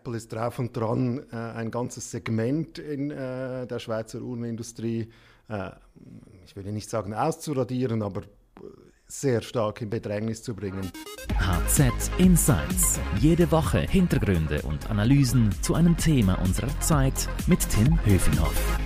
Apple ist drauf und dran, äh, ein ganzes Segment in äh, der Schweizer Uhrenindustrie, äh, ich will nicht sagen auszuradieren, aber sehr stark in Bedrängnis zu bringen. HZ Insights. Jede Woche Hintergründe und Analysen zu einem Thema unserer Zeit mit Tim Höfinghoff.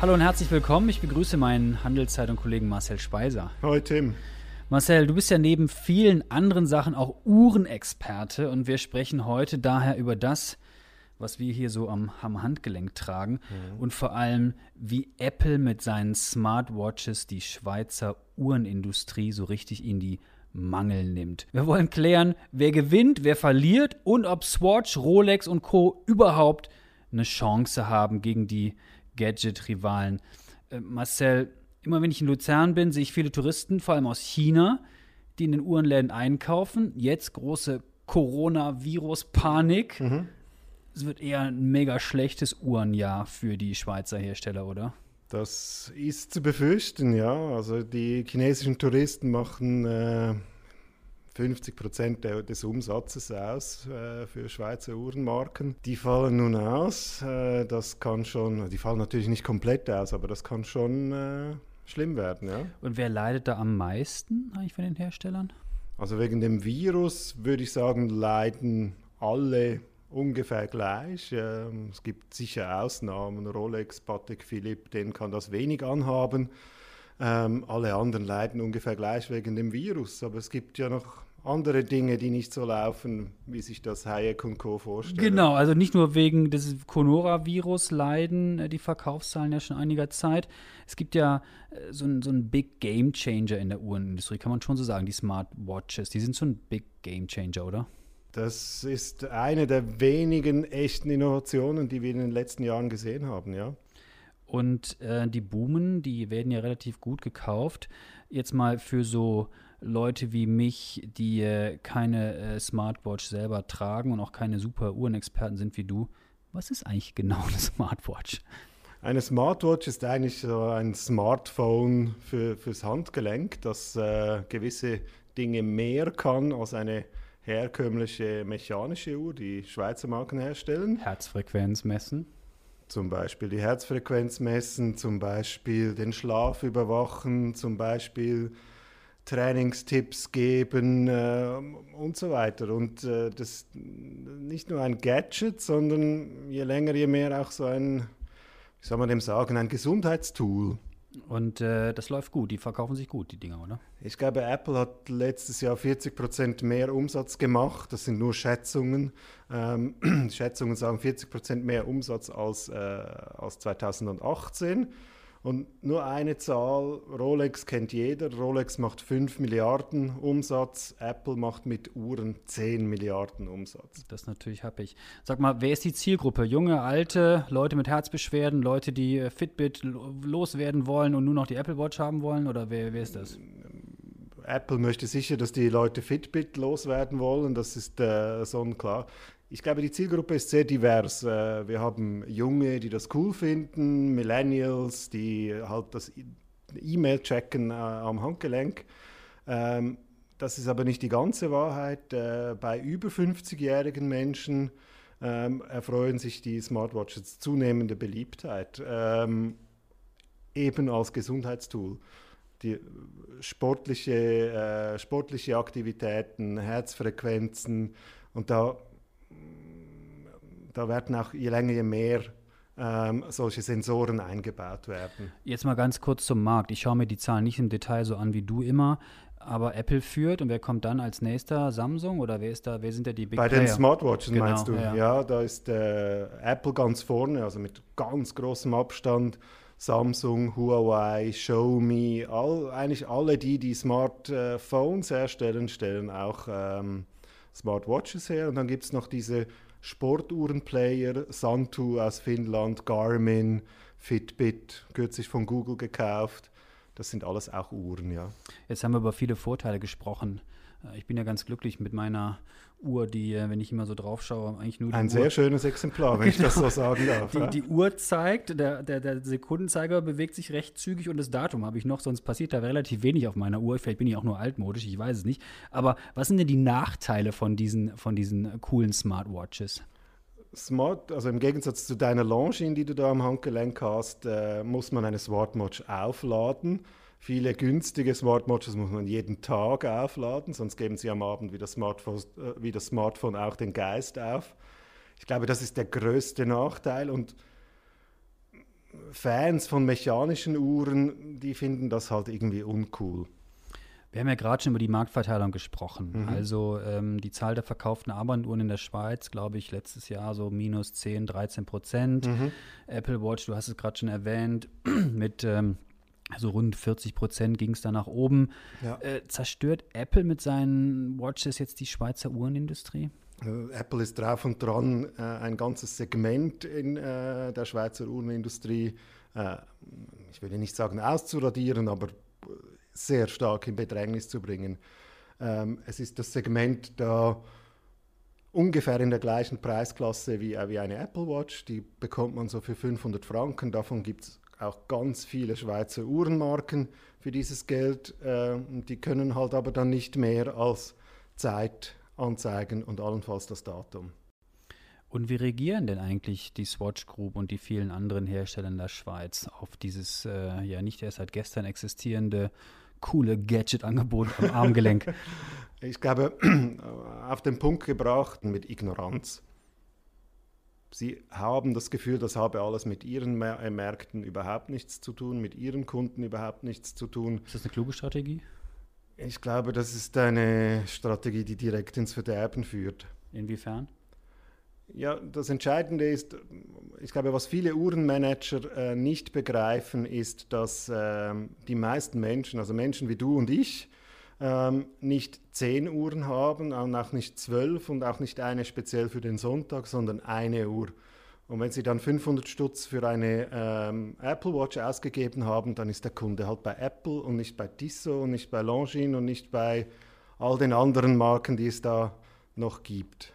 Hallo und herzlich willkommen. Ich begrüße meinen Handelszeitung-Kollegen Marcel Speiser. Hallo Tim. Marcel, du bist ja neben vielen anderen Sachen auch Uhrenexperte und wir sprechen heute daher über das, was wir hier so am, am Handgelenk tragen mhm. und vor allem, wie Apple mit seinen Smartwatches die Schweizer Uhrenindustrie so richtig in die Mangel nimmt. Wir wollen klären, wer gewinnt, wer verliert und ob Swatch, Rolex und Co. überhaupt eine Chance haben gegen die Gadget-Rivalen. Äh, Marcel, immer wenn ich in Luzern bin, sehe ich viele Touristen, vor allem aus China, die in den Uhrenläden einkaufen. Jetzt große Coronavirus-Panik. Mhm. Es wird eher ein mega schlechtes Uhrenjahr für die Schweizer Hersteller, oder? Das ist zu befürchten, ja. Also die chinesischen Touristen machen äh, 50 Prozent des Umsatzes aus äh, für Schweizer Uhrenmarken. Die fallen nun aus. Äh, das kann schon, die fallen natürlich nicht komplett aus, aber das kann schon äh, schlimm werden, ja. Und wer leidet da am meisten eigentlich von den Herstellern? Also wegen dem Virus würde ich sagen, leiden alle ungefähr gleich. Ähm, es gibt sicher Ausnahmen. Rolex, Patek Philipp, den kann das wenig anhaben. Ähm, alle anderen leiden ungefähr gleich wegen dem Virus. Aber es gibt ja noch andere Dinge, die nicht so laufen, wie sich das Hayek und Co. vorstellen. Genau, also nicht nur wegen des Coronavirus leiden äh, die Verkaufszahlen ja schon einiger Zeit. Es gibt ja äh, so ein, so Big Game Changer in der Uhrenindustrie, kann man schon so sagen, die Smartwatches. Die sind so ein Big Game Changer, oder? Das ist eine der wenigen echten Innovationen, die wir in den letzten Jahren gesehen haben, ja. Und äh, die boomen, die werden ja relativ gut gekauft. Jetzt mal für so Leute wie mich, die äh, keine äh, Smartwatch selber tragen und auch keine super Uhrenexperten sind wie du. Was ist eigentlich genau eine Smartwatch? Eine Smartwatch ist eigentlich so ein Smartphone für, fürs Handgelenk, das äh, gewisse Dinge mehr kann als eine herkömmliche mechanische Uhr, die Schweizer Marken herstellen. Herzfrequenz messen. Zum Beispiel die Herzfrequenz messen, zum Beispiel den Schlaf überwachen, zum Beispiel Trainingstipps geben äh, und so weiter. Und äh, das nicht nur ein Gadget, sondern je länger, je mehr auch so ein, wie soll man dem sagen, ein Gesundheitstool. Und äh, das läuft gut, die verkaufen sich gut, die Dinger, oder? Ich glaube, Apple hat letztes Jahr 40 Prozent mehr Umsatz gemacht. Das sind nur Schätzungen. Ähm, Schätzungen sagen 40 Prozent mehr Umsatz als, äh, als 2018. Und nur eine Zahl, Rolex kennt jeder. Rolex macht 5 Milliarden Umsatz, Apple macht mit Uhren 10 Milliarden Umsatz. Das natürlich habe ich. Sag mal, wer ist die Zielgruppe? Junge, alte, Leute mit Herzbeschwerden, Leute, die äh, Fitbit loswerden wollen und nur noch die Apple Watch haben wollen? Oder wer, wer ist das? Apple möchte sicher, dass die Leute Fitbit loswerden wollen, das ist äh, sonnenklar. Ich glaube, die Zielgruppe ist sehr divers. Äh, wir haben Junge, die das cool finden, Millennials, die halt das E-Mail checken äh, am Handgelenk. Ähm, das ist aber nicht die ganze Wahrheit. Äh, bei über 50-jährigen Menschen ähm, erfreuen sich die Smartwatches zunehmende Beliebtheit, ähm, eben als Gesundheitstool. Die sportliche, sportliche Aktivitäten, Herzfrequenzen und da da werden auch je länger, je mehr ähm, solche Sensoren eingebaut werden. Jetzt mal ganz kurz zum Markt. Ich schaue mir die Zahlen nicht im Detail so an wie du immer, aber Apple führt und wer kommt dann als nächster? Samsung oder wer ist da, wer sind da die Big Bei Player? den Smartwatches genau, meinst du? Ja. ja, da ist äh, Apple ganz vorne, also mit ganz großem Abstand. Samsung, Huawei, Xiaomi, all, eigentlich alle die, die Smartphones herstellen, stellen auch ähm, Smartwatches her. Und dann gibt es noch diese Sportuhrenplayer, Santu aus Finnland, Garmin, Fitbit, kürzlich von Google gekauft. Das sind alles auch Uhren, ja. Jetzt haben wir über viele Vorteile gesprochen. Äh, ich bin ja ganz glücklich mit meiner Uhr, die, äh, wenn ich immer so drauf schaue, eigentlich nur die Ein Uhr sehr schönes Exemplar, wenn genau. ich das so sagen darf. Die, ja. die Uhr zeigt, der, der, der, Sekundenzeiger bewegt sich recht zügig und das Datum habe ich noch, sonst passiert da relativ wenig auf meiner Uhr. Vielleicht bin ich auch nur altmodisch, ich weiß es nicht. Aber was sind denn die Nachteile von diesen, von diesen coolen Smartwatches? Smart, also im Gegensatz zu deiner Longines, die du da am Handgelenk hast, äh, muss man eine Smartwatch aufladen. Viele günstige Smartwatches muss man jeden Tag aufladen, sonst geben sie am Abend wie das Smartphone, äh, wie das Smartphone auch den Geist auf. Ich glaube, das ist der größte Nachteil und Fans von mechanischen Uhren, die finden das halt irgendwie uncool. Wir haben ja gerade schon über die Marktverteilung gesprochen. Mhm. Also ähm, die Zahl der verkauften Armbanduhren in der Schweiz, glaube ich, letztes Jahr so minus 10, 13 Prozent. Mhm. Apple Watch, du hast es gerade schon erwähnt, mit ähm, so rund 40 Prozent ging es da nach oben. Ja. Äh, zerstört Apple mit seinen Watches jetzt die Schweizer Uhrenindustrie? Äh, Apple ist drauf und dran, äh, ein ganzes Segment in äh, der Schweizer Uhrenindustrie, äh, ich will nicht sagen auszuradieren, aber sehr stark in Bedrängnis zu bringen. Ähm, es ist das Segment da ungefähr in der gleichen Preisklasse wie, äh, wie eine Apple Watch. Die bekommt man so für 500 Franken. Davon gibt es auch ganz viele Schweizer Uhrenmarken für dieses Geld. Äh, die können halt aber dann nicht mehr als Zeit anzeigen und allenfalls das Datum. Und wie reagieren denn eigentlich die Swatch Group und die vielen anderen Hersteller in der Schweiz auf dieses äh, ja nicht erst seit gestern existierende coole Gadget-Angebot am Armgelenk. Ich glaube, auf den Punkt gebracht mit Ignoranz. Sie haben das Gefühl, das habe alles mit ihren äh, Märkten überhaupt nichts zu tun, mit ihren Kunden überhaupt nichts zu tun. Ist das eine kluge Strategie? Ich glaube, das ist eine Strategie, die direkt ins Verderben führt. Inwiefern? Ja, das Entscheidende ist, ich glaube, was viele Uhrenmanager äh, nicht begreifen, ist, dass äh, die meisten Menschen, also Menschen wie du und ich, ähm, nicht zehn Uhren haben, auch nicht zwölf und auch nicht eine speziell für den Sonntag, sondern eine Uhr. Und wenn Sie dann 500 Stutz für eine ähm, Apple Watch ausgegeben haben, dann ist der Kunde halt bei Apple und nicht bei Tissot und nicht bei Longines und nicht bei all den anderen Marken, die es da noch gibt.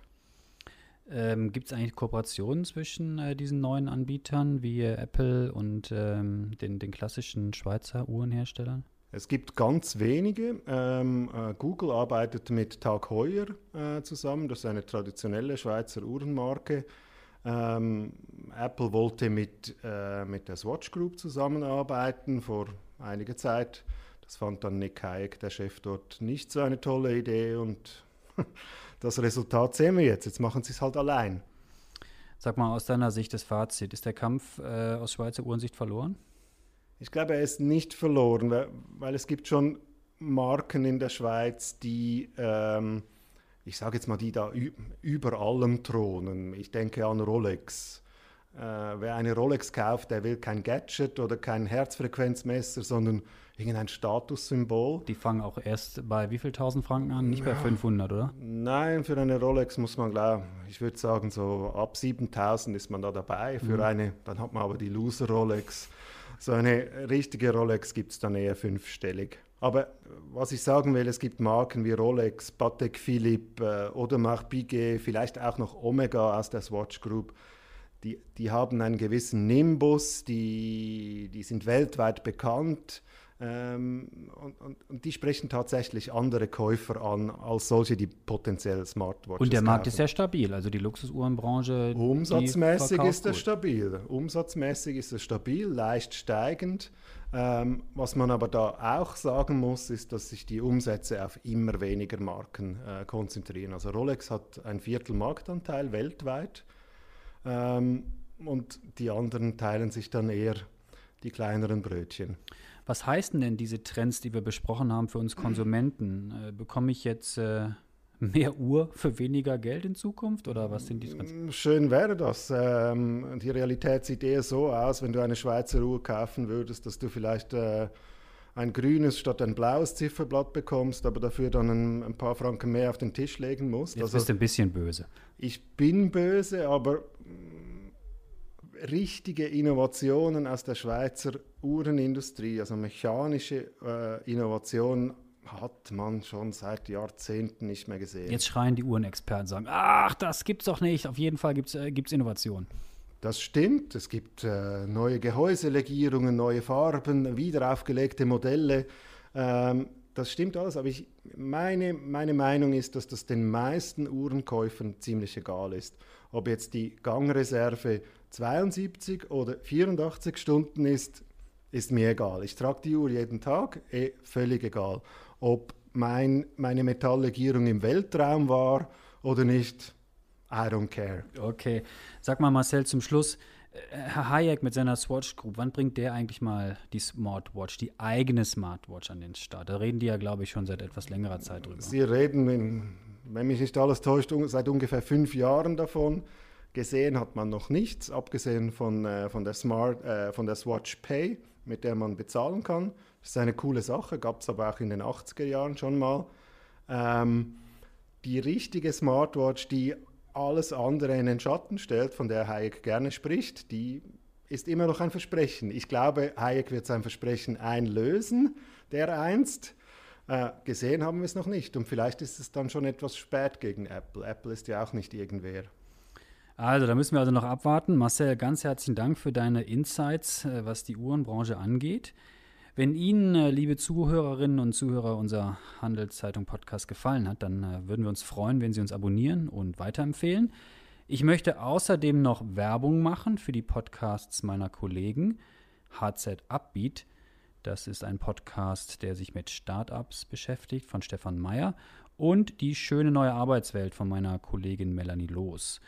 Ähm, Gibt es eigentlich Kooperationen zwischen äh, diesen neuen Anbietern wie äh, Apple und ähm, den, den klassischen Schweizer Uhrenherstellern? Es gibt ganz wenige. Ähm, äh, Google arbeitet mit Tag Heuer äh, zusammen. Das ist eine traditionelle Schweizer Uhrenmarke. Ähm, Apple wollte mit, äh, mit der Swatch Group zusammenarbeiten vor einiger Zeit. Das fand dann Nick Hayek, der Chef dort, nicht so eine tolle Idee und das Resultat sehen wir jetzt. Jetzt machen sie es halt allein. Sag mal aus deiner Sicht das Fazit. Ist der Kampf äh, aus Schweizer Uhrensicht verloren? Ich glaube, er ist nicht verloren, weil, weil es gibt schon Marken in der Schweiz, die, ähm, ich sage jetzt mal, die da über allem thronen. Ich denke an Rolex. Äh, wer eine Rolex kauft, der will kein Gadget oder kein Herzfrequenzmesser, sondern irgendein Statussymbol. Die fangen auch erst bei wie viel tausend Franken an? Nicht bei 500, oder? Nein, für eine Rolex muss man, glaube ich, würde sagen, so ab 7000 ist man da dabei. Für mhm. eine, dann hat man aber die Loser-Rolex. So eine richtige Rolex gibt es dann eher fünfstellig. Aber was ich sagen will, es gibt Marken wie Rolex, Patek Philippe äh, oder Marc Piguet, vielleicht auch noch Omega aus der Swatch Group. Die, die haben einen gewissen Nimbus, die, die sind weltweit bekannt ähm, und, und, und, die sprechen tatsächlich andere Käufer an, als solche, die potenziell Smartwatches Und der Markt kaufen. ist sehr stabil, also die Luxusuhrenbranche. Umsatzmäßig ist er stabil. Umsatzmäßig ist er stabil, leicht steigend. Ähm, was man aber da auch sagen muss, ist, dass sich die Umsätze auf immer weniger Marken äh, konzentrieren. Also Rolex hat ein Viertel Marktanteil weltweit ähm, und die anderen teilen sich dann eher die kleineren Brötchen. Was heißen denn diese Trends, die wir besprochen haben für uns Konsumenten? Äh, bekomme ich jetzt äh, mehr Uhr für weniger Geld in Zukunft oder was sind die Trends? Mm, schön wäre das. Ähm, die Realität sieht eher so aus, wenn du eine Schweizer Uhr kaufen würdest, dass du vielleicht äh, ein grünes statt ein blaues Zifferblatt bekommst, aber dafür dann ein, ein, paar Franken mehr auf den Tisch legen musst. Jetzt also, bist du ein bisschen böse. Ich bin böse, aber richtige Innovationen aus der Schweizer Uhrenindustrie, also mechanische äh, Innovationen, hat man schon seit Jahrzehnten nicht mehr gesehen. Jetzt schreien die Uhrenexperten, sagen, ach, das gibt's doch nicht. Auf jeden Fall gibt es äh, Innovationen. Das stimmt. Es gibt äh, neue Gehäuselegierungen, neue Farben, wiederaufgelegte Modelle. Ähm, das stimmt alles, aber ich, meine, meine Meinung ist, dass das den meisten Uhrenkäufern ziemlich egal ist. Ob jetzt die Gangreserve 72 oder 84 Stunden ist, ist mir egal. Ich trage die Uhr jeden Tag, eh, völlig egal. Ob mein, meine Metalllegierung im Weltraum war oder nicht, I don't care. Okay. Sag mal, Marcel, zum Schluss. Äh, Herr Hayek mit seiner Swatch Group, wann bringt der eigentlich mal die Smartwatch, die eigene Smartwatch an den Start? Da reden die ja, glaube ich, schon seit etwas längerer Zeit drüber. Sie reden, wenn, wenn mich nicht alles täuscht, seit ungefähr fünf Jahren davon. Gesehen hat man noch nichts, abgesehen von, äh, von, der Smart, äh, von der Swatch Pay, mit der man bezahlen kann. Das ist eine coole Sache, gab es aber auch in den 80er Jahren schon mal. Ähm, die richtige Smartwatch, die alles andere in den Schatten stellt, von der Hayek gerne spricht, die ist immer noch ein Versprechen. Ich glaube, Hayek wird sein Versprechen einlösen, der einst. Äh, gesehen haben wir es noch nicht und vielleicht ist es dann schon etwas spät gegen Apple. Apple ist ja auch nicht irgendwer. Also, da müssen wir also noch abwarten. Marcel, ganz herzlichen Dank für deine Insights, äh, was die Uhrenbranche angeht. Wenn Ihnen, äh, liebe Zuhörerinnen und Zuhörer, unser Handelszeitung-Podcast gefallen hat, dann äh, würden wir uns freuen, wenn Sie uns abonnieren und weiterempfehlen. Ich möchte außerdem noch Werbung machen für die Podcasts meiner Kollegen. HZ Upbeat, das ist ein Podcast, der sich mit Startups beschäftigt, von Stefan Meyer. Und die schöne neue Arbeitswelt von meiner Kollegin Melanie Loos.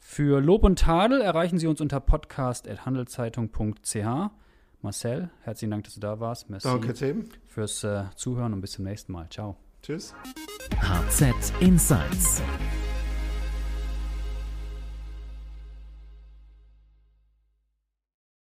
Für Lob und Tadel erreichen Sie uns unter podcast.handelszeitung.ch. Marcel, herzlichen Dank, dass du da warst. Merci Danke, Tim. Fürs äh, Zuhören und bis zum nächsten Mal. Ciao. Tschüss. HZ Insights